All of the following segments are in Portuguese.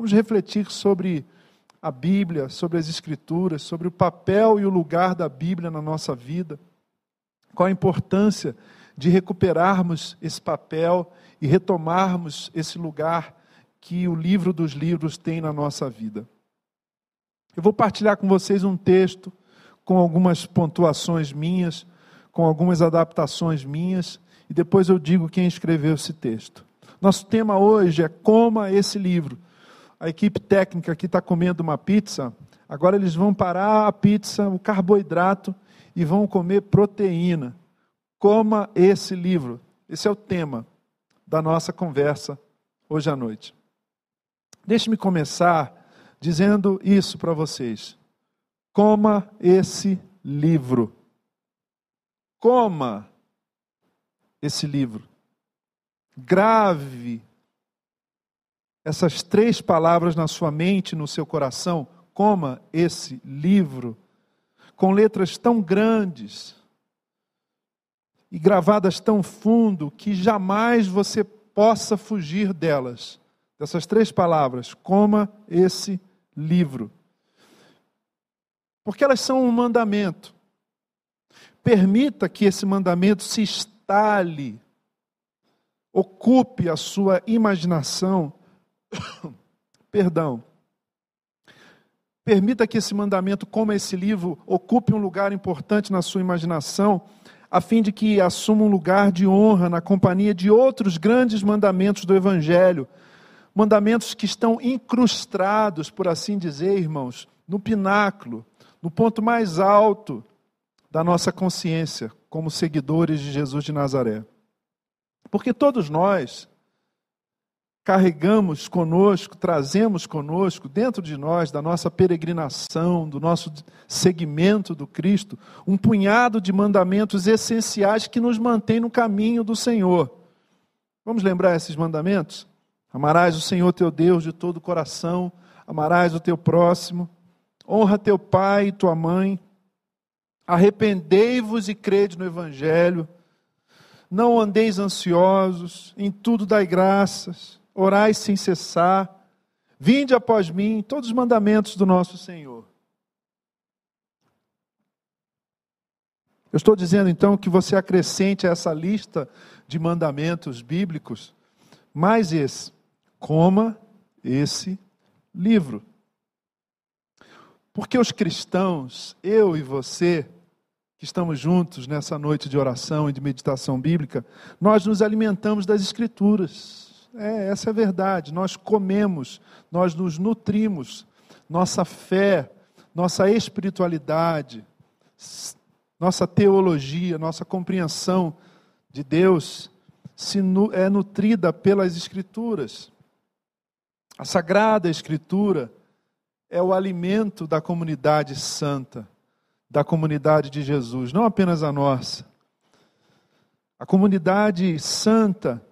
Vamos refletir sobre a Bíblia, sobre as Escrituras, sobre o papel e o lugar da Bíblia na nossa vida. Qual a importância de recuperarmos esse papel e retomarmos esse lugar que o livro dos livros tem na nossa vida. Eu vou partilhar com vocês um texto com algumas pontuações minhas, com algumas adaptações minhas, e depois eu digo quem escreveu esse texto. Nosso tema hoje é Coma esse livro a equipe técnica aqui está comendo uma pizza, agora eles vão parar a pizza, o carboidrato e vão comer proteína. Coma esse livro. Esse é o tema da nossa conversa hoje à noite. Deixe-me começar dizendo isso para vocês. Coma esse livro. Coma esse livro. Grave essas três palavras na sua mente, no seu coração, coma esse livro, com letras tão grandes e gravadas tão fundo que jamais você possa fugir delas. Dessas três palavras, coma esse livro. Porque elas são um mandamento. Permita que esse mandamento se instale, ocupe a sua imaginação Perdão. Permita que esse mandamento, como esse livro, ocupe um lugar importante na sua imaginação, a fim de que assuma um lugar de honra na companhia de outros grandes mandamentos do Evangelho. Mandamentos que estão incrustados, por assim dizer, irmãos, no pináculo, no ponto mais alto da nossa consciência, como seguidores de Jesus de Nazaré. Porque todos nós, carregamos conosco, trazemos conosco, dentro de nós, da nossa peregrinação, do nosso segmento do Cristo, um punhado de mandamentos essenciais que nos mantém no caminho do Senhor. Vamos lembrar esses mandamentos? Amarás o Senhor teu Deus de todo o coração, amarás o teu próximo, honra teu pai e tua mãe, arrependei-vos e crede no Evangelho, não andeis ansiosos, em tudo dai graças, orai sem cessar, vinde após mim, todos os mandamentos do nosso Senhor. Eu estou dizendo então que você acrescente a essa lista de mandamentos bíblicos mais esse: coma esse livro. Porque os cristãos, eu e você, que estamos juntos nessa noite de oração e de meditação bíblica, nós nos alimentamos das Escrituras. É, essa é a verdade. Nós comemos, nós nos nutrimos, nossa fé, nossa espiritualidade, nossa teologia, nossa compreensão de Deus é nutrida pelas Escrituras. A Sagrada Escritura é o alimento da comunidade santa, da comunidade de Jesus, não apenas a nossa. A comunidade santa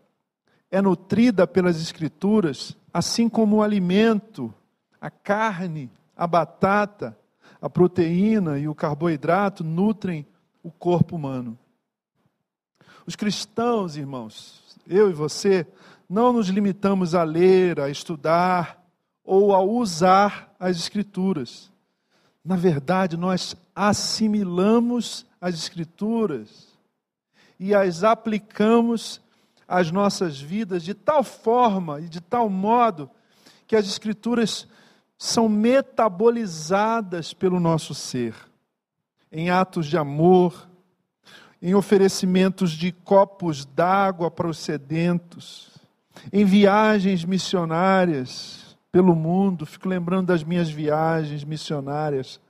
é nutrida pelas Escrituras, assim como o alimento, a carne, a batata, a proteína e o carboidrato nutrem o corpo humano. Os cristãos, irmãos, eu e você, não nos limitamos a ler, a estudar ou a usar as Escrituras. Na verdade, nós assimilamos as Escrituras e as aplicamos as nossas vidas de tal forma e de tal modo que as Escrituras são metabolizadas pelo nosso ser, em atos de amor, em oferecimentos de copos d'água para os sedentos, em viagens missionárias pelo mundo. Fico lembrando das minhas viagens missionárias,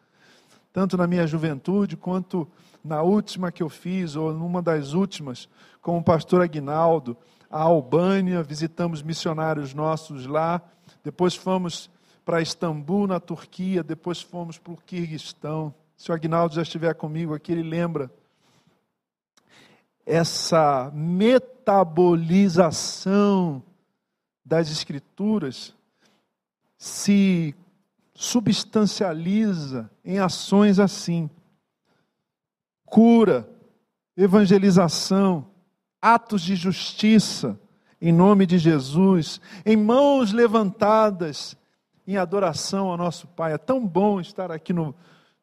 tanto na minha juventude quanto na última que eu fiz, ou numa das últimas, com o pastor Aguinaldo, a Albânia, visitamos missionários nossos lá, depois fomos para Istambul, na Turquia, depois fomos para o Quirguistão. Se o Aguinaldo já estiver comigo aqui, ele lembra. Essa metabolização das Escrituras se substancializa em ações assim cura, evangelização, atos de justiça, em nome de Jesus, em mãos levantadas em adoração ao nosso Pai. É tão bom estar aqui no,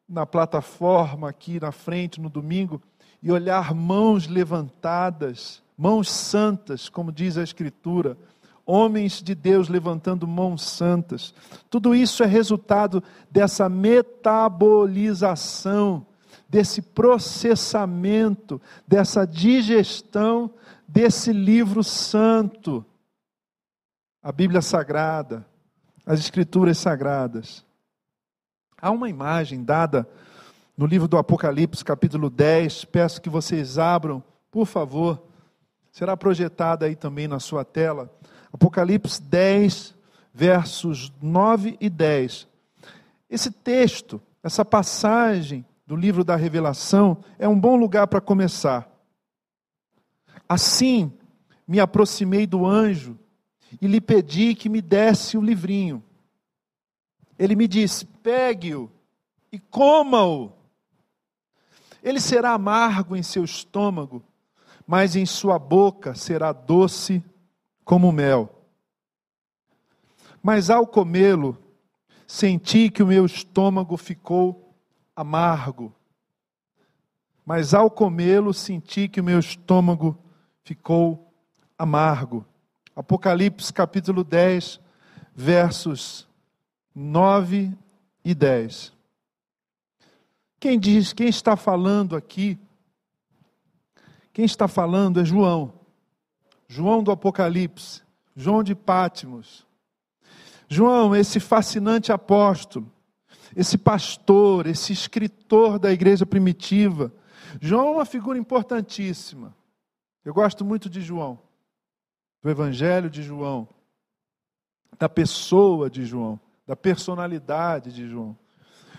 na plataforma, aqui na frente, no domingo, e olhar mãos levantadas, mãos santas, como diz a Escritura, homens de Deus levantando mãos santas. Tudo isso é resultado dessa metabolização, desse processamento, dessa digestão desse livro santo, a Bíblia Sagrada, as Escrituras Sagradas. Há uma imagem dada no livro do Apocalipse, capítulo 10, peço que vocês abram, por favor, será projetada aí também na sua tela. Apocalipse 10, versos 9 e 10. Esse texto, essa passagem do livro da Revelação, é um bom lugar para começar. Assim, me aproximei do anjo e lhe pedi que me desse o livrinho. Ele me disse: pegue-o e coma-o. Ele será amargo em seu estômago, mas em sua boca será doce como mel. Mas ao comê-lo, senti que o meu estômago ficou amargo. Mas ao comê-lo, senti que o meu estômago ficou amargo. Apocalipse capítulo 10, versos 9 e 10. Quem diz, quem está falando aqui, quem está falando é João. João do Apocalipse, João de Pátimos. João, esse fascinante apóstolo, esse pastor, esse escritor da igreja primitiva. João é uma figura importantíssima. Eu gosto muito de João, do Evangelho de João, da pessoa de João, da personalidade de João.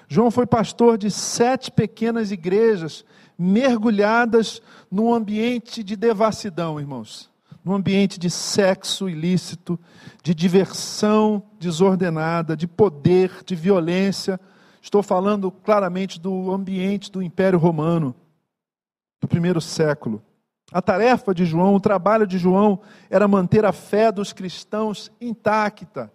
João foi pastor de sete pequenas igrejas mergulhadas num ambiente de devassidão, irmãos. Num ambiente de sexo ilícito, de diversão desordenada, de poder, de violência. Estou falando claramente do ambiente do Império Romano, do primeiro século. A tarefa de João, o trabalho de João era manter a fé dos cristãos intacta,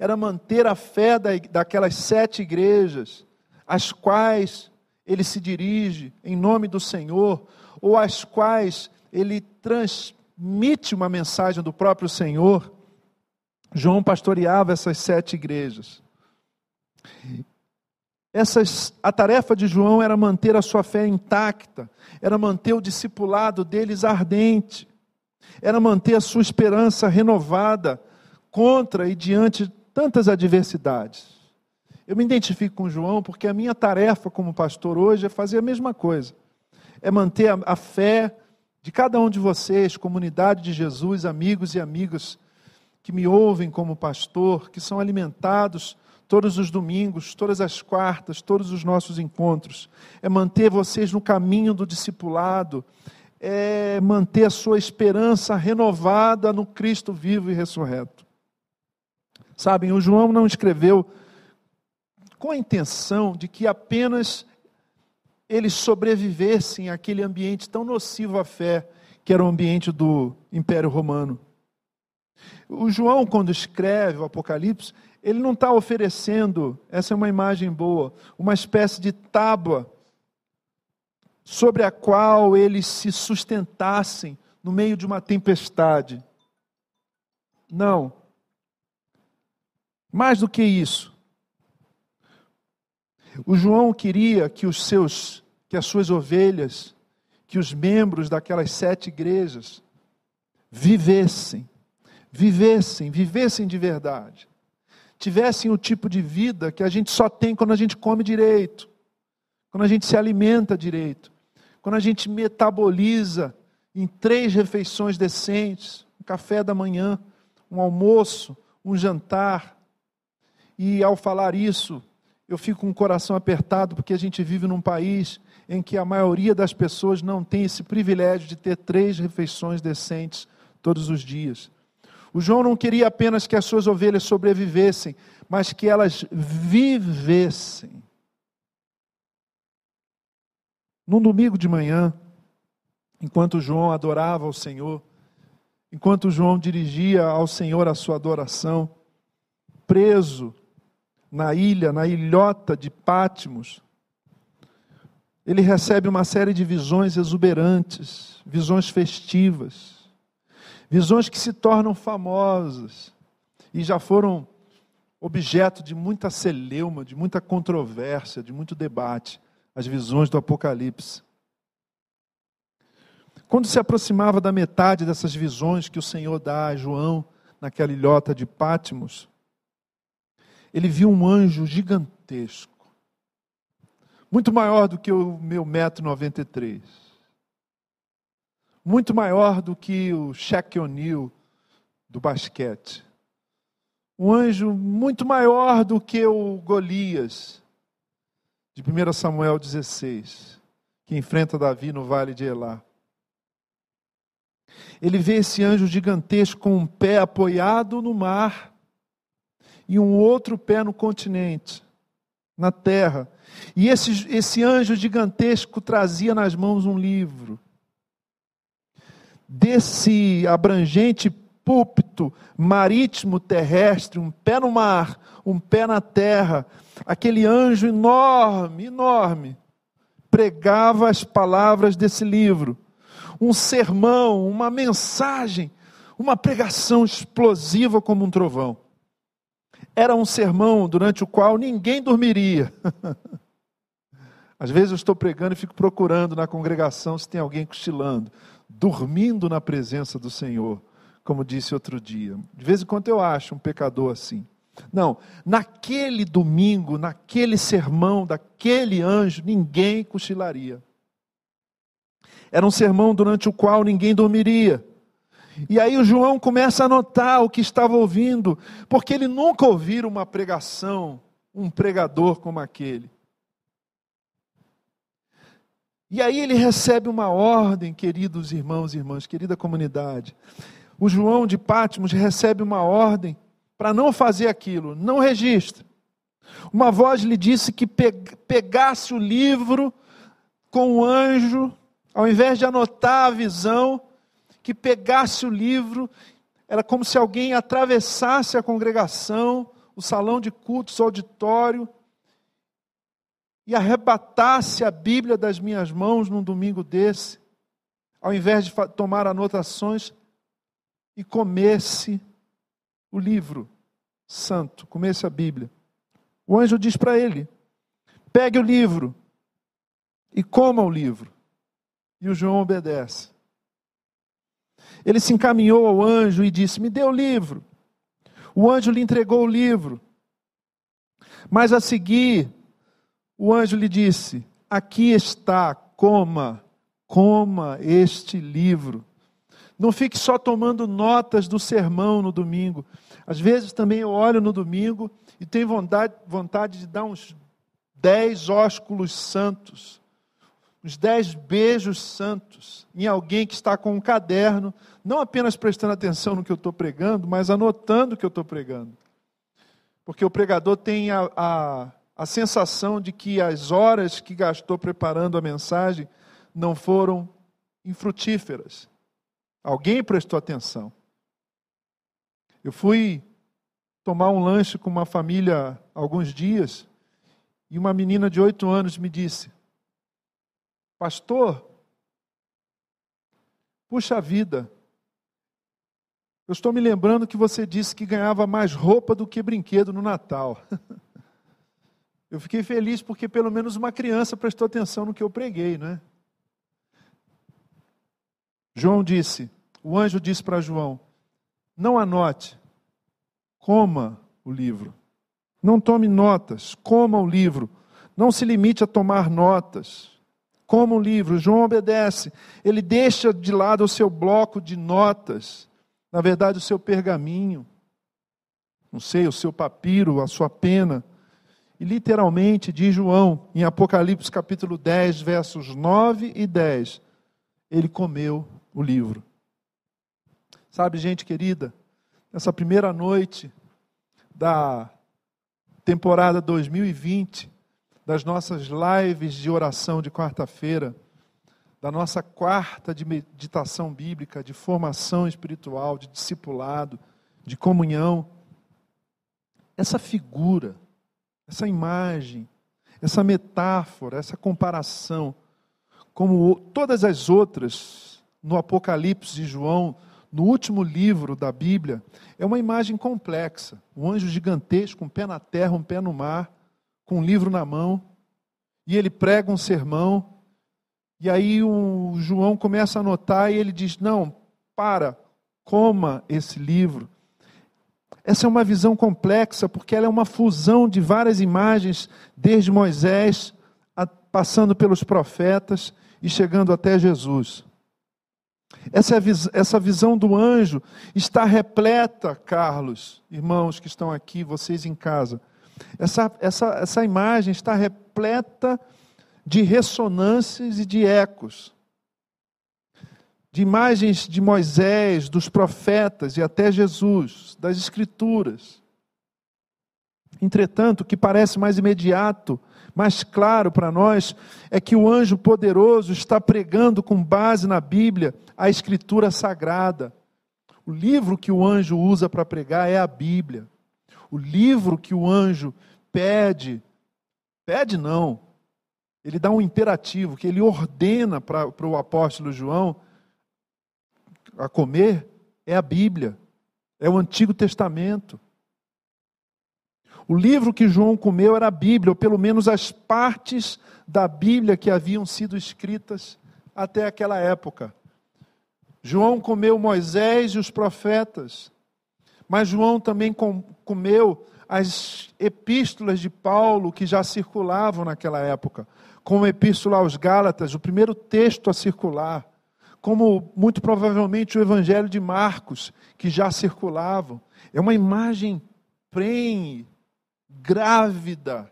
era manter a fé daquelas sete igrejas, às quais ele se dirige em nome do Senhor, ou às quais ele transmite uma mensagem do próprio Senhor. João pastoreava essas sete igrejas. Essas, a tarefa de João era manter a sua fé intacta, era manter o discipulado deles ardente, era manter a sua esperança renovada contra e diante tantas adversidades. Eu me identifico com João porque a minha tarefa como pastor hoje é fazer a mesma coisa, é manter a, a fé de cada um de vocês, comunidade de Jesus, amigos e amigas que me ouvem como pastor, que são alimentados todos os domingos, todas as quartas, todos os nossos encontros. É manter vocês no caminho do discipulado, é manter a sua esperança renovada no Cristo vivo e ressurreto. Sabem, o João não escreveu com a intenção de que apenas eles sobrevivessem àquele ambiente tão nocivo à fé, que era o ambiente do Império Romano. O João, quando escreve o Apocalipse, ele não está oferecendo, essa é uma imagem boa, uma espécie de tábua sobre a qual eles se sustentassem no meio de uma tempestade. Não. Mais do que isso. O João queria que os seus, que as suas ovelhas, que os membros daquelas sete igrejas vivessem, vivessem, vivessem de verdade tivessem o tipo de vida que a gente só tem quando a gente come direito, quando a gente se alimenta direito, quando a gente metaboliza em três refeições decentes, um café da manhã, um almoço, um jantar. E ao falar isso, eu fico com o coração apertado porque a gente vive num país em que a maioria das pessoas não tem esse privilégio de ter três refeições decentes todos os dias. O João não queria apenas que as suas ovelhas sobrevivessem, mas que elas vivessem. Num domingo de manhã, enquanto João adorava ao Senhor, enquanto João dirigia ao Senhor a sua adoração, preso na ilha, na ilhota de Pátimos, ele recebe uma série de visões exuberantes, visões festivas, visões que se tornam famosas e já foram objeto de muita celeuma, de muita controvérsia, de muito debate, as visões do Apocalipse. Quando se aproximava da metade dessas visões que o Senhor dá a João naquela ilhota de Pátimos, ele viu um anjo gigantesco, muito maior do que o meu metro noventa e três, muito maior do que o Shaquille O'Neal do basquete, um anjo muito maior do que o Golias de 1 Samuel 16, que enfrenta Davi no vale de Elá. Ele vê esse anjo gigantesco com um pé apoiado no mar e um outro pé no continente, na terra. E esse, esse anjo gigantesco trazia nas mãos um livro. Desse abrangente púlpito marítimo terrestre, um pé no mar, um pé na terra, aquele anjo enorme, enorme, pregava as palavras desse livro. Um sermão, uma mensagem, uma pregação explosiva como um trovão. Era um sermão durante o qual ninguém dormiria. Às vezes eu estou pregando e fico procurando na congregação se tem alguém cochilando, dormindo na presença do Senhor, como disse outro dia. De vez em quando eu acho um pecador assim. Não, naquele domingo, naquele sermão daquele anjo, ninguém cochilaria. Era um sermão durante o qual ninguém dormiria. E aí o João começa a notar o que estava ouvindo, porque ele nunca ouviu uma pregação, um pregador como aquele. E aí ele recebe uma ordem, queridos irmãos e irmãs, querida comunidade. O João de Pátimos recebe uma ordem para não fazer aquilo, não registra. Uma voz lhe disse que pegasse o livro com o anjo, ao invés de anotar a visão, que pegasse o livro, era como se alguém atravessasse a congregação, o salão de cultos, o auditório, e arrebatasse a Bíblia das minhas mãos num domingo desse, ao invés de tomar anotações, e comesse o livro santo, comesse a Bíblia. O anjo diz para ele: pegue o livro e coma o livro. E o João obedece. Ele se encaminhou ao anjo e disse: Me dê o livro. O anjo lhe entregou o livro. Mas a seguir, o anjo lhe disse: Aqui está, coma, coma este livro. Não fique só tomando notas do sermão no domingo. Às vezes também eu olho no domingo e tenho vontade, vontade de dar uns dez ósculos santos uns dez beijos santos em alguém que está com um caderno, não apenas prestando atenção no que eu estou pregando, mas anotando o que eu estou pregando. Porque o pregador tem a, a, a sensação de que as horas que gastou preparando a mensagem não foram infrutíferas. Alguém prestou atenção. Eu fui tomar um lanche com uma família alguns dias e uma menina de oito anos me disse: Pastor, puxa vida, eu estou me lembrando que você disse que ganhava mais roupa do que brinquedo no Natal. Eu fiquei feliz porque pelo menos uma criança prestou atenção no que eu preguei, não é? João disse, o anjo disse para João: Não anote, coma o livro. Não tome notas, coma o livro. Não se limite a tomar notas como um livro. João obedece. Ele deixa de lado o seu bloco de notas, na verdade, o seu pergaminho, não sei, o seu papiro, a sua pena. E literalmente, diz João, em Apocalipse capítulo 10, versos 9 e 10, ele comeu o livro. Sabe, gente querida, nessa primeira noite da temporada 2020, das nossas lives de oração de quarta-feira, da nossa quarta de meditação bíblica, de formação espiritual, de discipulado, de comunhão. Essa figura essa imagem, essa metáfora, essa comparação, como todas as outras no Apocalipse de João, no último livro da Bíblia, é uma imagem complexa. Um anjo gigantesco, um pé na terra, um pé no mar, com um livro na mão, e ele prega um sermão, e aí o João começa a anotar e ele diz: Não, para, coma esse livro. Essa é uma visão complexa, porque ela é uma fusão de várias imagens, desde Moisés, passando pelos profetas e chegando até Jesus. Essa, é essa visão do anjo está repleta, Carlos, irmãos que estão aqui, vocês em casa. Essa, essa, essa imagem está repleta de ressonâncias e de ecos, de imagens de Moisés, dos profetas e até Jesus, das Escrituras. Entretanto, o que parece mais imediato mais claro para nós é que o anjo poderoso está pregando com base na Bíblia a Escritura Sagrada. O livro que o anjo usa para pregar é a Bíblia. O livro que o anjo pede, pede não, ele dá um imperativo, que ele ordena para, o apóstolo João a comer, é a Bíblia, é o Antigo Testamento. O livro que João comeu era a Bíblia, ou pelo menos as partes da Bíblia que haviam sido escritas até aquela época. João comeu Moisés e os profetas, mas João também comeu as epístolas de Paulo que já circulavam naquela época, como a epístola aos Gálatas, o primeiro texto a circular, como muito provavelmente o evangelho de Marcos, que já circulavam. É uma imagem prenhe grávida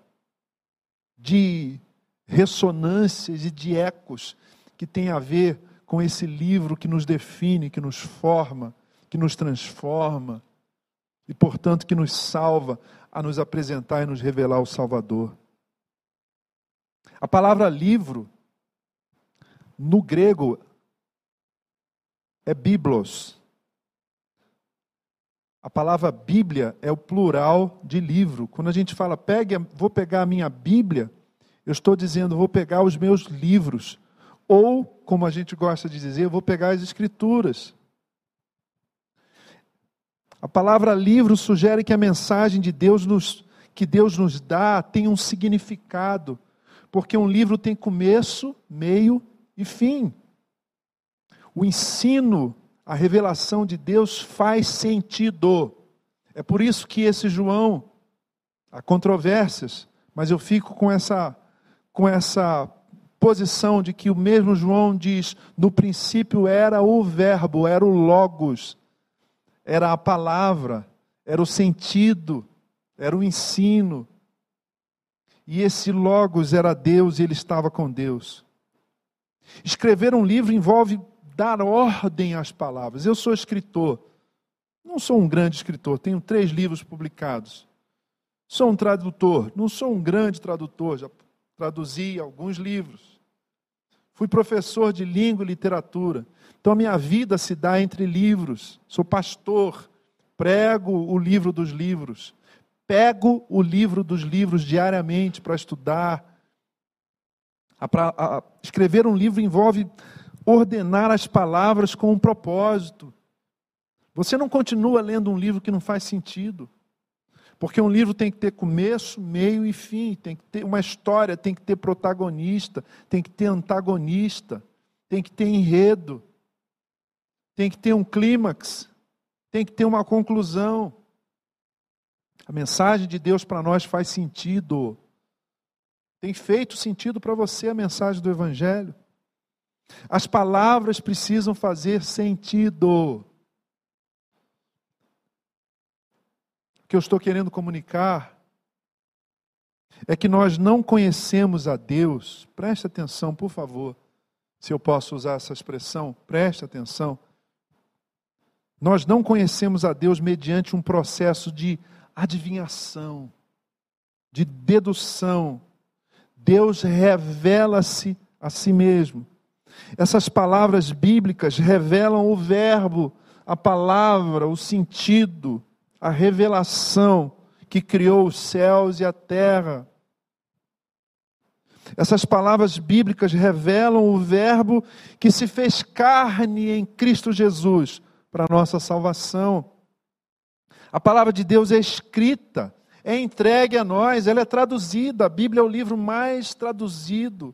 de ressonâncias e de ecos que tem a ver com esse livro que nos define, que nos forma, que nos transforma e, portanto, que nos salva a nos apresentar e nos revelar o Salvador. A palavra livro, no grego, é biblos, a palavra Bíblia é o plural de livro. Quando a gente fala, pegue, vou pegar a minha Bíblia, eu estou dizendo, vou pegar os meus livros. Ou, como a gente gosta de dizer, vou pegar as Escrituras. A palavra livro sugere que a mensagem de Deus nos, que Deus nos dá tem um significado, porque um livro tem começo, meio e fim. O ensino a revelação de Deus faz sentido. É por isso que esse João, há controvérsias, mas eu fico com essa, com essa posição de que o mesmo João diz: no princípio era o Verbo, era o Logos, era a palavra, era o sentido, era o ensino. E esse Logos era Deus e ele estava com Deus. Escrever um livro envolve dar ordem às palavras. Eu sou escritor, não sou um grande escritor, tenho três livros publicados. Sou um tradutor, não sou um grande tradutor, já traduzi alguns livros. Fui professor de língua e literatura. Então a minha vida se dá entre livros. Sou pastor, prego o livro dos livros. Pego o livro dos livros diariamente para estudar. escrever um livro envolve ordenar as palavras com um propósito. Você não continua lendo um livro que não faz sentido. Porque um livro tem que ter começo, meio e fim, tem que ter uma história, tem que ter protagonista, tem que ter antagonista, tem que ter enredo, tem que ter um clímax, tem que ter uma conclusão. A mensagem de Deus para nós faz sentido. Tem feito sentido para você a mensagem do Evangelho? As palavras precisam fazer sentido. O que eu estou querendo comunicar é que nós não conhecemos a Deus. Preste atenção, por favor. Se eu posso usar essa expressão, preste atenção. Nós não conhecemos a Deus mediante um processo de adivinhação, de dedução. Deus revela-se a si mesmo. Essas palavras bíblicas revelam o verbo, a palavra, o sentido, a revelação que criou os céus e a terra. Essas palavras bíblicas revelam o Verbo que se fez carne em Cristo Jesus para nossa salvação. A palavra de Deus é escrita, é entregue a nós, ela é traduzida. A Bíblia é o livro mais traduzido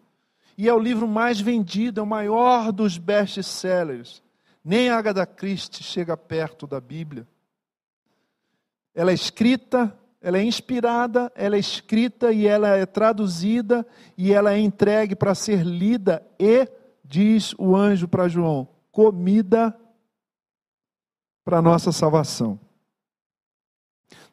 e é o livro mais vendido, é o maior dos best-sellers. Nem Agatha Christie chega perto da Bíblia. Ela é escrita, ela é inspirada, ela é escrita e ela é traduzida e ela é entregue para ser lida e, diz o anjo para João, comida para nossa salvação.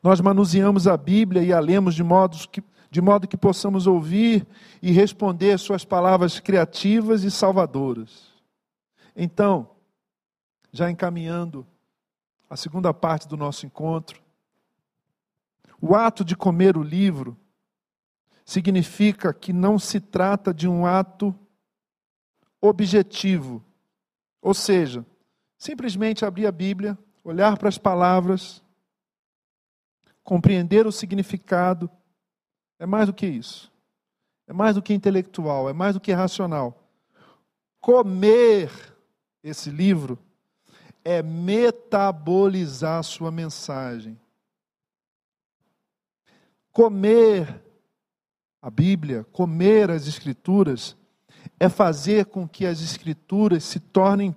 Nós manuseamos a Bíblia e a lemos de modo que, de modo que possamos ouvir e responder suas palavras criativas e salvadoras. Então, já encaminhando a segunda parte do nosso encontro, o ato de comer o livro significa que não se trata de um ato objetivo, ou seja, simplesmente abrir a Bíblia, olhar para as palavras, compreender o significado, é mais do que isso. É mais do que intelectual, é mais do que racional. Comer esse livro é metabolizar sua mensagem Comer a Bíblia, comer as Escrituras, é fazer com que as Escrituras se tornem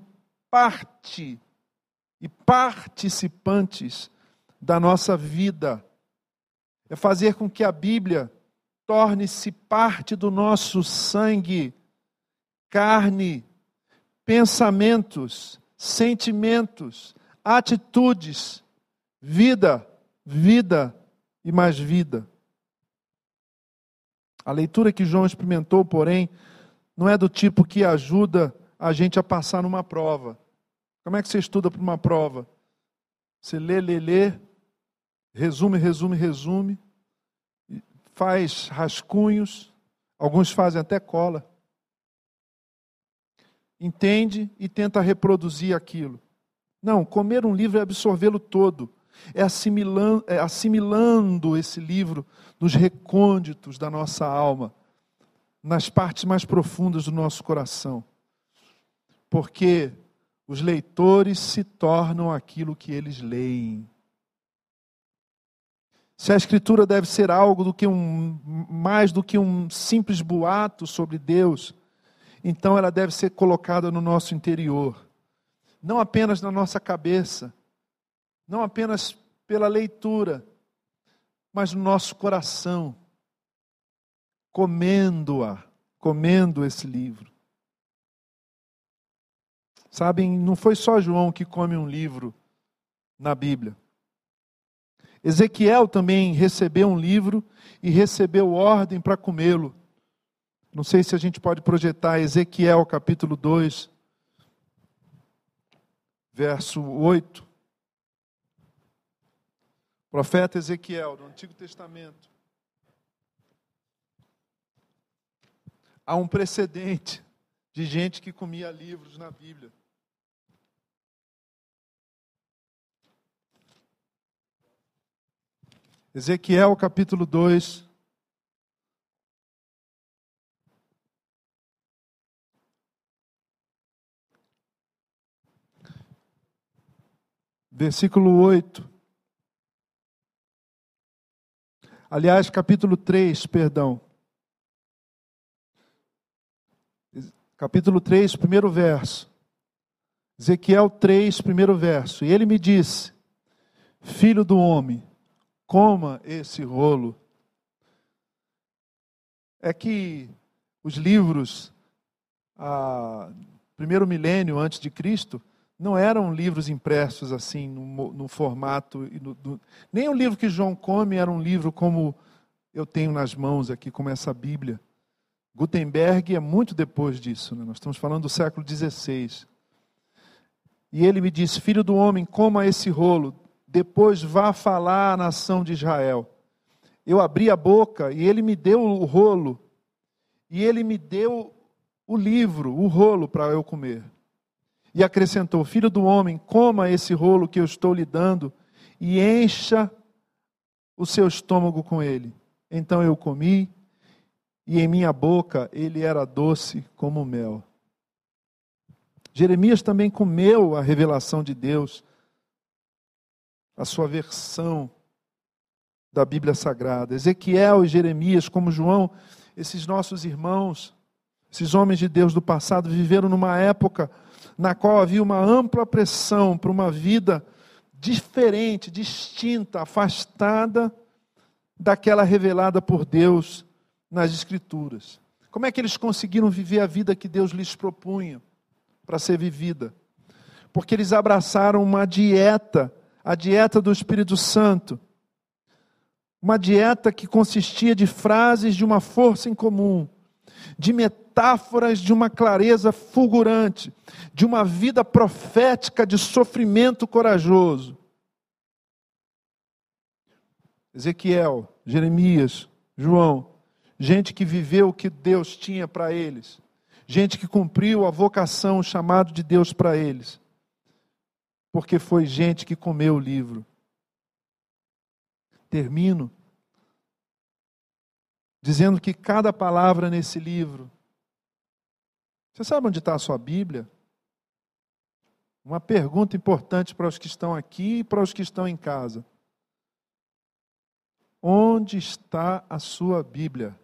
parte e participantes da nossa vida. É fazer com que a Bíblia torne-se parte do nosso sangue, carne, pensamentos, sentimentos, atitudes, vida, vida e mais vida. A leitura que João experimentou, porém, não é do tipo que ajuda a gente a passar numa prova. Como é que você estuda para uma prova? Você lê, lê, lê, resume, resume, resume, faz rascunhos, alguns fazem até cola. Entende e tenta reproduzir aquilo. Não, comer um livro é absorvê-lo todo é assimilando, é assimilando esse livro nos recônditos da nossa alma, nas partes mais profundas do nosso coração. Porque os leitores se tornam aquilo que eles leem. Se a escritura deve ser algo do que um mais do que um simples boato sobre Deus, então ela deve ser colocada no nosso interior, não apenas na nossa cabeça, não apenas pela leitura, mas no nosso coração, comendo-a, comendo esse livro. Sabem, não foi só João que come um livro na Bíblia. Ezequiel também recebeu um livro e recebeu ordem para comê-lo. Não sei se a gente pode projetar Ezequiel capítulo 2, verso 8. Profeta Ezequiel, do Antigo Testamento. Há um precedente de gente que comia livros na Bíblia. Ezequiel capítulo 2. Versículo 8. Aliás, capítulo 3, perdão. Capítulo 3, primeiro verso. Ezequiel 3, primeiro verso. E ele me disse: Filho do homem, coma esse rolo. É que os livros, a, primeiro milênio antes de Cristo, não eram livros impressos assim, no, no formato. No, nem o livro que João come era um livro como eu tenho nas mãos aqui, como essa Bíblia. Gutenberg é muito depois disso, né? nós estamos falando do século XVI. E ele me disse: Filho do homem, coma esse rolo, depois vá falar à nação de Israel. Eu abri a boca e ele me deu o rolo, e ele me deu o livro, o rolo para eu comer. E acrescentou: Filho do homem, coma esse rolo que eu estou lhe dando e encha o seu estômago com ele. Então eu comi, e em minha boca ele era doce como mel. Jeremias também comeu a revelação de Deus, a sua versão da Bíblia Sagrada. Ezequiel e Jeremias, como João, esses nossos irmãos, esses homens de Deus do passado, viveram numa época na qual havia uma ampla pressão para uma vida diferente, distinta, afastada daquela revelada por Deus nas Escrituras. Como é que eles conseguiram viver a vida que Deus lhes propunha para ser vivida? Porque eles abraçaram uma dieta, a dieta do Espírito Santo. Uma dieta que consistia de frases de uma força em comum, de metáforas de uma clareza fulgurante, de uma vida profética de sofrimento corajoso. Ezequiel, Jeremias, João, gente que viveu o que Deus tinha para eles, gente que cumpriu a vocação, o chamado de Deus para eles, porque foi gente que comeu o livro. Termino dizendo que cada palavra nesse livro. Você sabe onde está a sua Bíblia? Uma pergunta importante para os que estão aqui e para os que estão em casa. Onde está a sua Bíblia?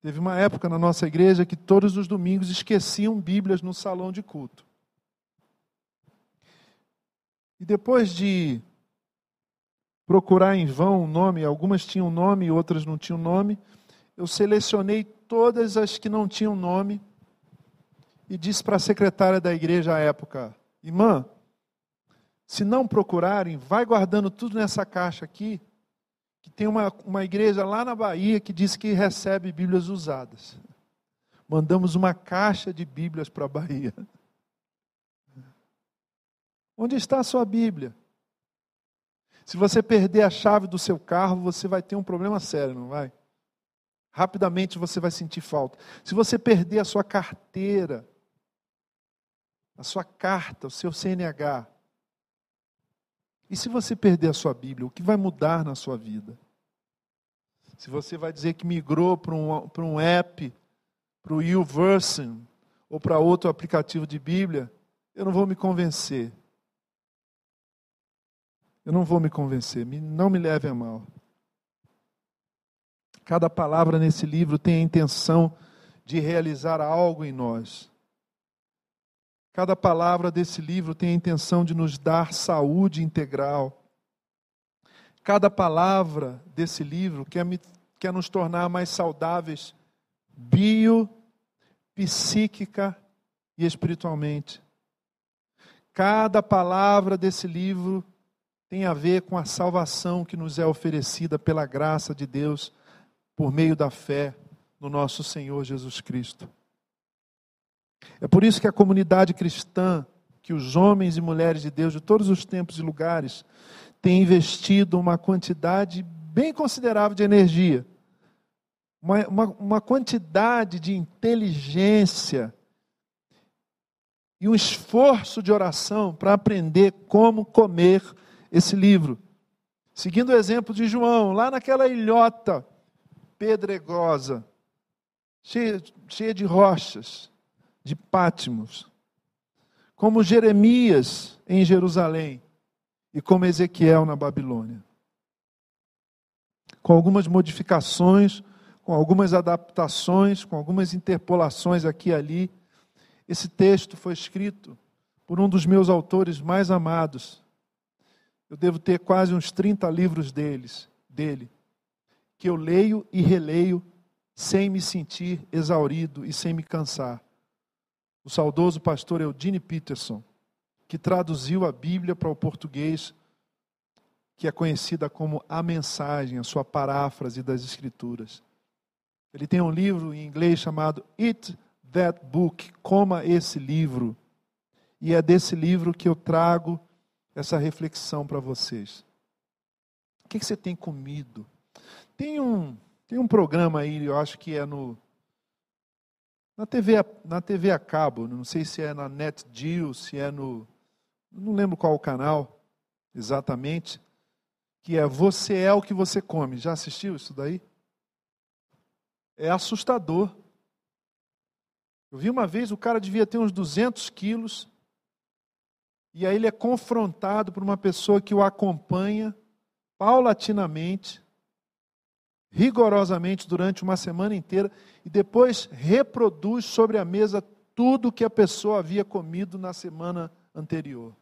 Teve uma época na nossa igreja que todos os domingos esqueciam Bíblias no salão de culto. E depois de procurar em vão um nome, algumas tinham nome e outras não tinham nome, eu selecionei todas as que não tinham nome e disse para a secretária da igreja à época: Irmã, se não procurarem, vai guardando tudo nessa caixa aqui, que tem uma, uma igreja lá na Bahia que diz que recebe Bíblias usadas. Mandamos uma caixa de Bíblias para a Bahia. Onde está a sua Bíblia? Se você perder a chave do seu carro, você vai ter um problema sério, não vai? Rapidamente você vai sentir falta. Se você perder a sua carteira, a sua carta, o seu CNH, e se você perder a sua Bíblia, o que vai mudar na sua vida? Se você vai dizer que migrou para um, para um app, para o YouVersion, ou para outro aplicativo de Bíblia, eu não vou me convencer. Eu não vou me convencer, não me leve a mal. Cada palavra nesse livro tem a intenção de realizar algo em nós. Cada palavra desse livro tem a intenção de nos dar saúde integral. Cada palavra desse livro quer, me, quer nos tornar mais saudáveis bio, psíquica e espiritualmente. Cada palavra desse livro tem a ver com a salvação que nos é oferecida pela graça de Deus por meio da fé no nosso Senhor Jesus Cristo. É por isso que a comunidade cristã, que os homens e mulheres de Deus de todos os tempos e lugares, têm investido uma quantidade bem considerável de energia, uma, uma, uma quantidade de inteligência e um esforço de oração para aprender como comer esse livro. Seguindo o exemplo de João, lá naquela ilhota pedregosa, cheia, cheia de rochas, de Pátimos, como Jeremias em Jerusalém e como Ezequiel na Babilônia. Com algumas modificações, com algumas adaptações, com algumas interpolações aqui e ali, esse texto foi escrito por um dos meus autores mais amados. Eu devo ter quase uns 30 livros deles, dele, que eu leio e releio sem me sentir exaurido e sem me cansar o saudoso pastor Eudine Peterson, que traduziu a Bíblia para o português, que é conhecida como A Mensagem, a sua paráfrase das Escrituras. Ele tem um livro em inglês chamado Eat That Book, Coma Esse Livro. E é desse livro que eu trago essa reflexão para vocês. O que, que você tem comido? Tem um, tem um programa aí, eu acho que é no na TV, na TV a cabo, não sei se é na NetGeo, se é no. Não lembro qual o canal exatamente, que é Você é o que você come. Já assistiu isso daí? É assustador. Eu vi uma vez, o cara devia ter uns 200 quilos, e aí ele é confrontado por uma pessoa que o acompanha paulatinamente, rigorosamente durante uma semana inteira, e depois reproduz sobre a mesa tudo que a pessoa havia comido na semana anterior.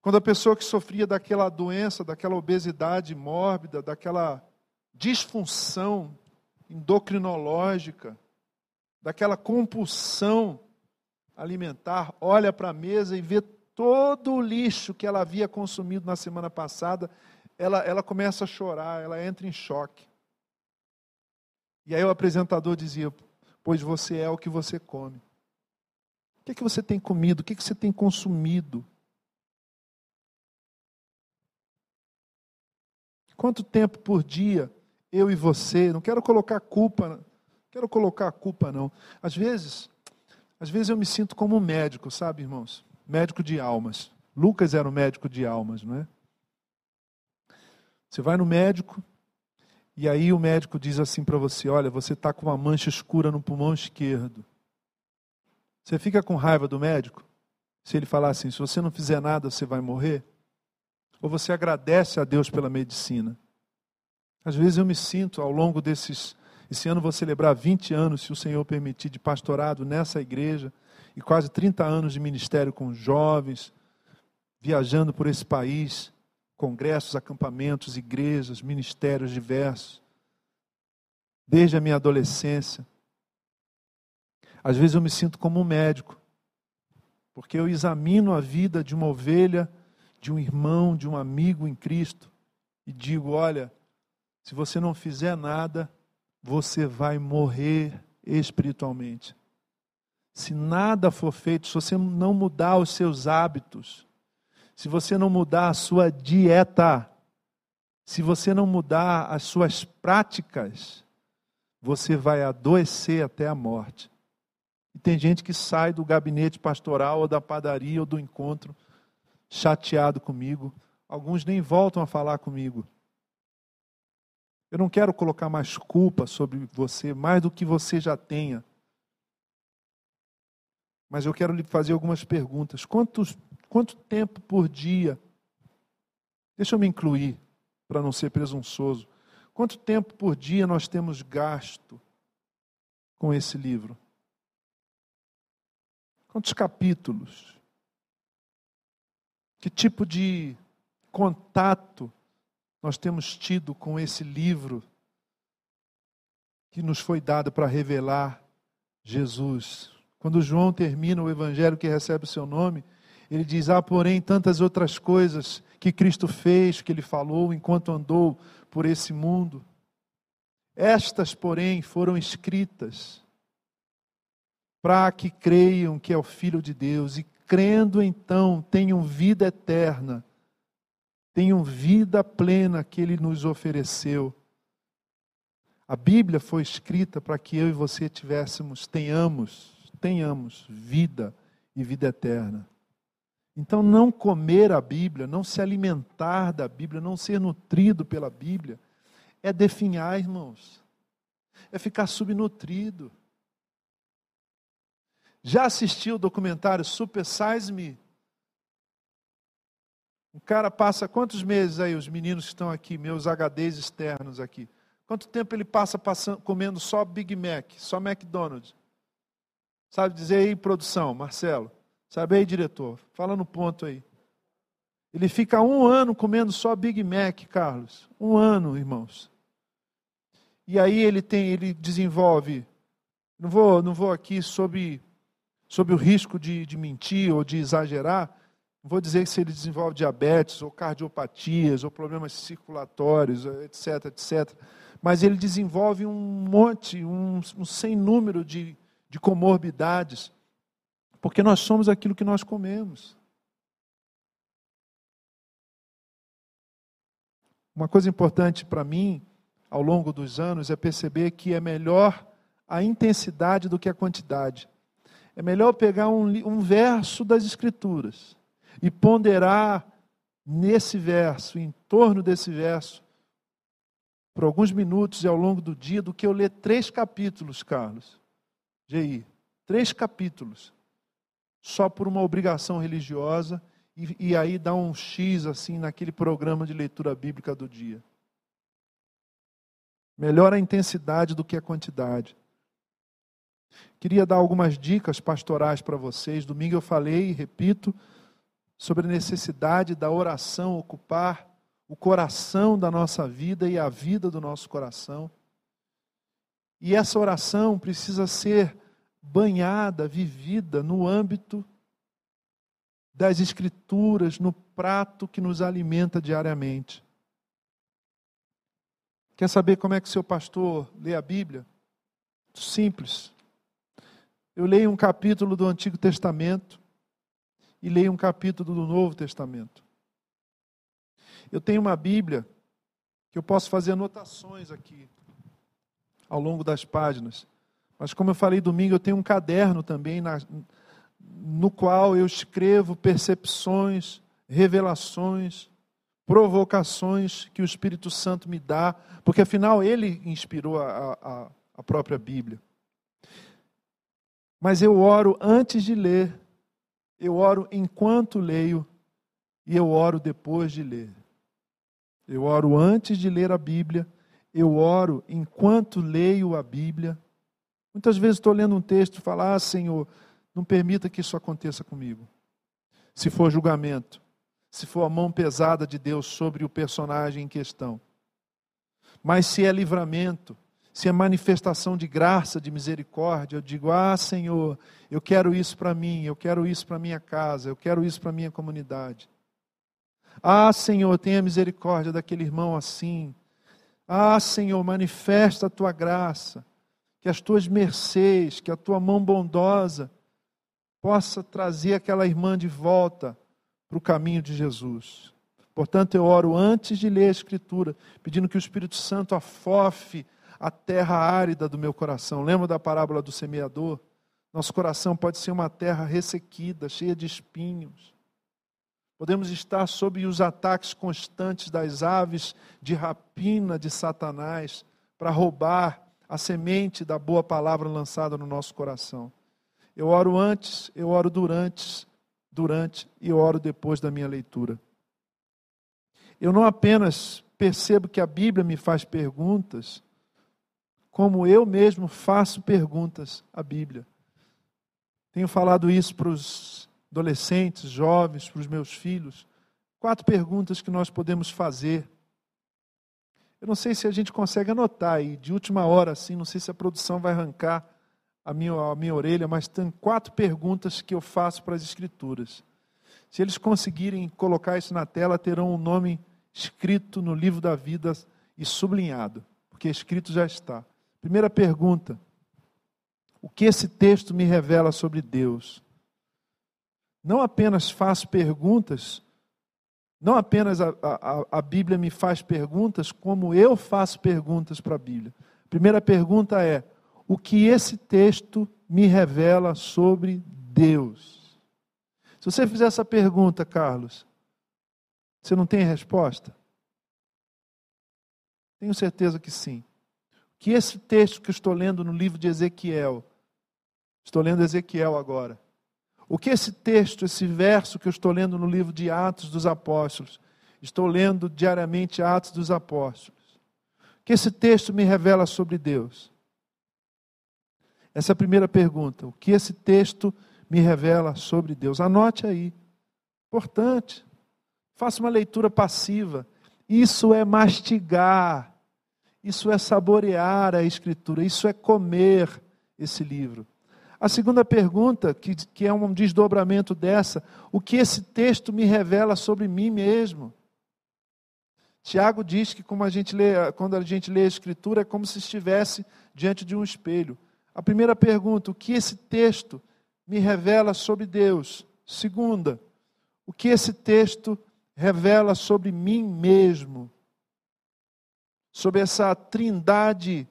Quando a pessoa que sofria daquela doença, daquela obesidade mórbida, daquela disfunção endocrinológica, daquela compulsão alimentar, olha para a mesa e vê todo o lixo que ela havia consumido na semana passada, ela, ela começa a chorar, ela entra em choque. E aí o apresentador dizia: Pois você é o que você come. O que, é que você tem comido? O que, é que você tem consumido? Quanto tempo por dia eu e você, não quero colocar culpa, quero colocar culpa não. Às vezes, às vezes eu me sinto como um médico, sabe, irmãos? Médico de almas. Lucas era um médico de almas, não é? Você vai no médico e aí o médico diz assim para você: Olha, você está com uma mancha escura no pulmão esquerdo. Você fica com raiva do médico? Se ele falar assim: Se você não fizer nada, você vai morrer? Ou você agradece a Deus pela medicina? Às vezes eu me sinto, ao longo desses. Esse ano vou celebrar 20 anos, se o Senhor permitir, de pastorado nessa igreja, e quase 30 anos de ministério com jovens, viajando por esse país, congressos, acampamentos, igrejas, ministérios diversos, desde a minha adolescência. Às vezes eu me sinto como um médico, porque eu examino a vida de uma ovelha de um irmão, de um amigo em Cristo e digo: olha, se você não fizer nada, você vai morrer espiritualmente. Se nada for feito, se você não mudar os seus hábitos, se você não mudar a sua dieta, se você não mudar as suas práticas, você vai adoecer até a morte. E tem gente que sai do gabinete pastoral ou da padaria ou do encontro chateado comigo. Alguns nem voltam a falar comigo. Eu não quero colocar mais culpa sobre você, mais do que você já tenha. Mas eu quero lhe fazer algumas perguntas. Quantos, quanto tempo por dia? Deixa eu me incluir, para não ser presunçoso. Quanto tempo por dia nós temos gasto com esse livro? Quantos capítulos? Que tipo de contato nós temos tido com esse livro que nos foi dado para revelar Jesus? Quando João termina o evangelho que recebe o seu nome, ele diz: Há, porém, tantas outras coisas que Cristo fez, que ele falou enquanto andou por esse mundo. Estas, porém, foram escritas para que creiam que é o Filho de Deus e crendo então, tenham vida eterna, tenham vida plena que Ele nos ofereceu. A Bíblia foi escrita para que eu e você tivéssemos, tenhamos, tenhamos vida e vida eterna. Então, não comer a Bíblia, não se alimentar da Bíblia, não ser nutrido pela Bíblia, é definhar, irmãos, é ficar subnutrido. Já assistiu o documentário Super Size Me? Um cara passa quantos meses aí, os meninos que estão aqui, meus HDs externos aqui? Quanto tempo ele passa passando, comendo só Big Mac, só McDonald's? Sabe dizer aí, produção, Marcelo? Sabe aí, diretor? Fala no ponto aí. Ele fica um ano comendo só Big Mac, Carlos. Um ano, irmãos. E aí ele tem, ele desenvolve. Não vou, não vou aqui sobre sob o risco de, de mentir ou de exagerar, não vou dizer se ele desenvolve diabetes ou cardiopatias ou problemas circulatórios, etc, etc. Mas ele desenvolve um monte, um, um sem número de, de comorbidades, porque nós somos aquilo que nós comemos. Uma coisa importante para mim, ao longo dos anos, é perceber que é melhor a intensidade do que a quantidade. É melhor pegar um, um verso das Escrituras e ponderar nesse verso, em torno desse verso, por alguns minutos e ao longo do dia, do que eu ler três capítulos, Carlos. GI, três capítulos, só por uma obrigação religiosa, e, e aí dar um X assim naquele programa de leitura bíblica do dia. Melhor a intensidade do que a quantidade. Queria dar algumas dicas pastorais para vocês. Domingo eu falei e repito sobre a necessidade da oração ocupar o coração da nossa vida e a vida do nosso coração. E essa oração precisa ser banhada, vivida no âmbito das Escrituras, no prato que nos alimenta diariamente. Quer saber como é que seu pastor lê a Bíblia? Simples. Eu leio um capítulo do Antigo Testamento e leio um capítulo do Novo Testamento. Eu tenho uma Bíblia que eu posso fazer anotações aqui ao longo das páginas. Mas como eu falei domingo, eu tenho um caderno também na, no qual eu escrevo percepções, revelações, provocações que o Espírito Santo me dá, porque afinal ele inspirou a, a, a própria Bíblia. Mas eu oro antes de ler, eu oro enquanto leio e eu oro depois de ler. Eu oro antes de ler a Bíblia, eu oro enquanto leio a Bíblia. Muitas vezes estou lendo um texto e falo, ah, Senhor, não permita que isso aconteça comigo. Se for julgamento, se for a mão pesada de Deus sobre o personagem em questão. Mas se é livramento, se é manifestação de graça, de misericórdia, eu digo: Ah, Senhor, eu quero isso para mim, eu quero isso para minha casa, eu quero isso para minha comunidade. Ah, Senhor, tenha misericórdia daquele irmão assim. Ah, Senhor, manifesta a tua graça, que as tuas mercês, que a tua mão bondosa possa trazer aquela irmã de volta para o caminho de Jesus. Portanto, eu oro antes de ler a Escritura, pedindo que o Espírito Santo afofe a terra árida do meu coração. Lembra da parábola do semeador? Nosso coração pode ser uma terra ressequida, cheia de espinhos. Podemos estar sob os ataques constantes das aves de rapina de Satanás para roubar a semente da boa palavra lançada no nosso coração. Eu oro antes, eu oro durante, durante e eu oro depois da minha leitura. Eu não apenas percebo que a Bíblia me faz perguntas, como eu mesmo faço perguntas à Bíblia. Tenho falado isso para os adolescentes, jovens, para os meus filhos. Quatro perguntas que nós podemos fazer. Eu não sei se a gente consegue anotar aí, de última hora, assim, não sei se a produção vai arrancar a minha, a minha orelha, mas tem quatro perguntas que eu faço para as Escrituras. Se eles conseguirem colocar isso na tela, terão o um nome escrito no livro da vida e sublinhado, porque escrito já está. Primeira pergunta: o que esse texto me revela sobre Deus? Não apenas faço perguntas, não apenas a, a, a Bíblia me faz perguntas, como eu faço perguntas para a Bíblia. Primeira pergunta é: o que esse texto me revela sobre Deus? Se você fizer essa pergunta, Carlos, você não tem resposta? Tenho certeza que sim que esse texto que estou lendo no livro de Ezequiel, estou lendo Ezequiel agora, o que esse texto, esse verso que eu estou lendo no livro de Atos dos Apóstolos, estou lendo diariamente Atos dos Apóstolos, o que esse texto me revela sobre Deus? Essa é a primeira pergunta. O que esse texto me revela sobre Deus? Anote aí. Importante. Faça uma leitura passiva. Isso é mastigar isso é saborear a Escritura, isso é comer esse livro. A segunda pergunta, que, que é um desdobramento dessa, o que esse texto me revela sobre mim mesmo? Tiago diz que como a gente lê, quando a gente lê a Escritura é como se estivesse diante de um espelho. A primeira pergunta, o que esse texto me revela sobre Deus? Segunda, o que esse texto revela sobre mim mesmo? Sobre essa trindade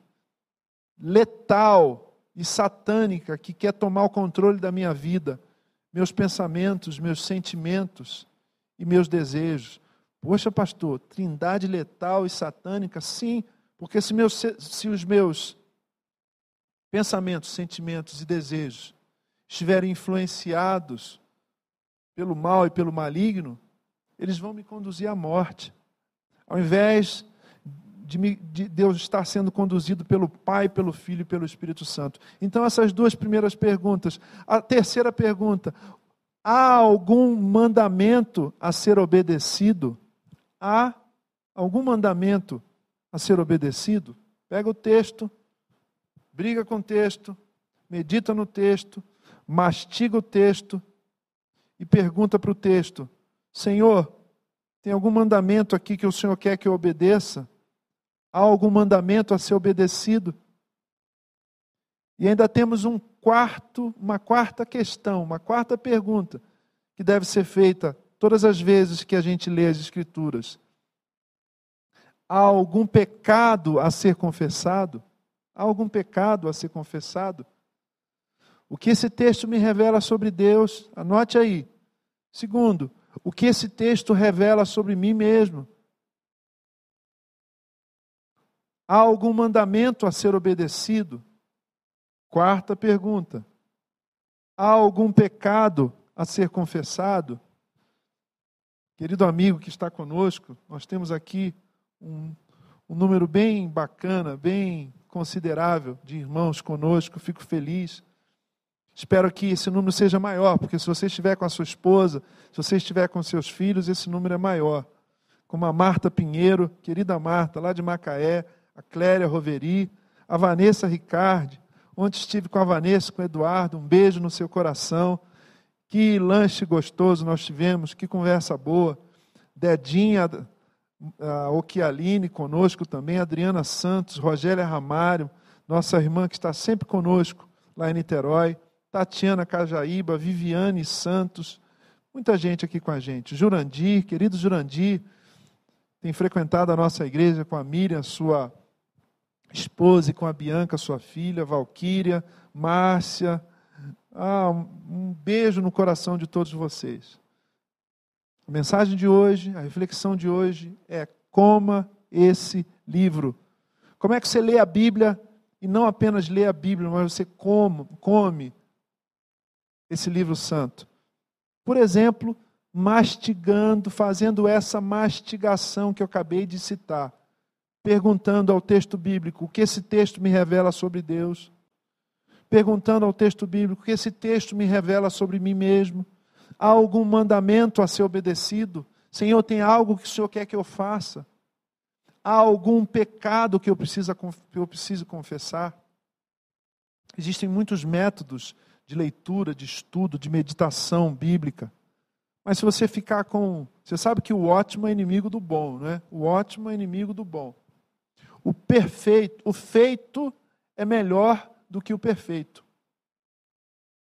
letal e satânica que quer tomar o controle da minha vida, meus pensamentos, meus sentimentos e meus desejos. Poxa, pastor, trindade letal e satânica? Sim, porque se, meus, se os meus pensamentos, sentimentos e desejos estiverem influenciados pelo mal e pelo maligno, eles vão me conduzir à morte. Ao invés de, de Deus estar sendo conduzido pelo Pai, pelo Filho e pelo Espírito Santo. Então, essas duas primeiras perguntas. A terceira pergunta: há algum mandamento a ser obedecido? Há algum mandamento a ser obedecido? Pega o texto, briga com o texto, medita no texto, mastiga o texto e pergunta para o texto: Senhor, tem algum mandamento aqui que o Senhor quer que eu obedeça? Há algum mandamento a ser obedecido? E ainda temos um quarto, uma quarta questão, uma quarta pergunta que deve ser feita todas as vezes que a gente lê as escrituras. Há algum pecado a ser confessado? Há algum pecado a ser confessado? O que esse texto me revela sobre Deus? Anote aí. Segundo, o que esse texto revela sobre mim mesmo? Há algum mandamento a ser obedecido? Quarta pergunta: há algum pecado a ser confessado? Querido amigo que está conosco, nós temos aqui um, um número bem bacana, bem considerável de irmãos conosco, fico feliz. Espero que esse número seja maior, porque se você estiver com a sua esposa, se você estiver com seus filhos, esse número é maior. Como a Marta Pinheiro, querida Marta, lá de Macaé, a Cléria Roveri, a Vanessa Ricardi. Ontem estive com a Vanessa, com o Eduardo, um beijo no seu coração. Que lanche gostoso nós tivemos, que conversa boa. Dedinha, a Oquialine conosco também, Adriana Santos, Rogélia Ramário, nossa irmã que está sempre conosco lá em Niterói, Tatiana Cajaíba, Viviane Santos, muita gente aqui com a gente. Jurandir, querido Jurandir, tem frequentado a nossa igreja com a Miriam, sua esposa, e com a Bianca, sua filha, Valquíria, Márcia. Ah, um beijo no coração de todos vocês. A mensagem de hoje, a reflexão de hoje é: coma esse livro. Como é que você lê a Bíblia e não apenas lê a Bíblia, mas você come, come esse livro santo? Por exemplo, mastigando, fazendo essa mastigação que eu acabei de citar perguntando ao texto bíblico o que esse texto me revela sobre Deus, perguntando ao texto bíblico o que esse texto me revela sobre mim mesmo. Há algum mandamento a ser obedecido? Senhor, tem algo que o Senhor quer que eu faça? Há algum pecado que eu eu preciso confessar? Existem muitos métodos de leitura, de estudo, de meditação bíblica. Mas se você ficar com. Você sabe que o ótimo é inimigo do bom, não é? O ótimo é inimigo do bom. O perfeito, o feito é melhor do que o perfeito.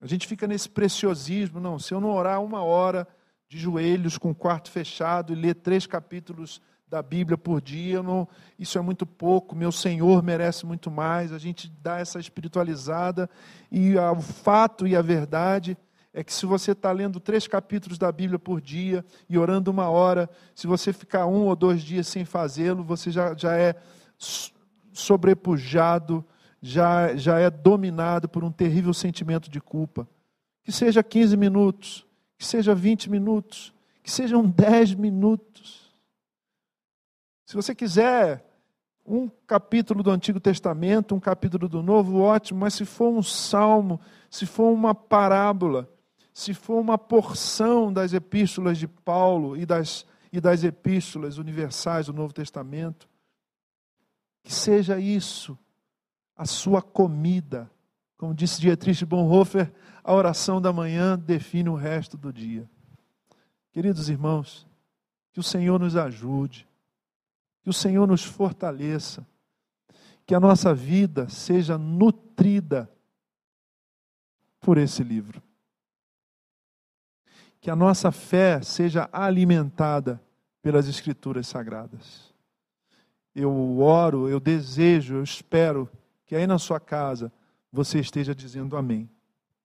A gente fica nesse preciosismo, não, se eu não orar uma hora de joelhos com o quarto fechado e ler três capítulos da Bíblia por dia, não, isso é muito pouco, meu Senhor merece muito mais. A gente dá essa espiritualizada e o fato e a verdade é que se você está lendo três capítulos da Bíblia por dia e orando uma hora, se você ficar um ou dois dias sem fazê-lo, você já, já é sobrepujado, já, já é dominado por um terrível sentimento de culpa. Que seja 15 minutos, que seja 20 minutos, que sejam 10 minutos. Se você quiser um capítulo do Antigo Testamento, um capítulo do Novo, ótimo, mas se for um salmo, se for uma parábola, se for uma porção das epístolas de Paulo e das, e das epístolas universais do Novo Testamento, que seja isso a sua comida. Como disse Dietrich Bonhoeffer, a oração da manhã define o resto do dia. Queridos irmãos, que o Senhor nos ajude, que o Senhor nos fortaleça, que a nossa vida seja nutrida por esse livro. Que a nossa fé seja alimentada pelas Escrituras Sagradas eu oro, eu desejo, eu espero que aí na sua casa você esteja dizendo amém.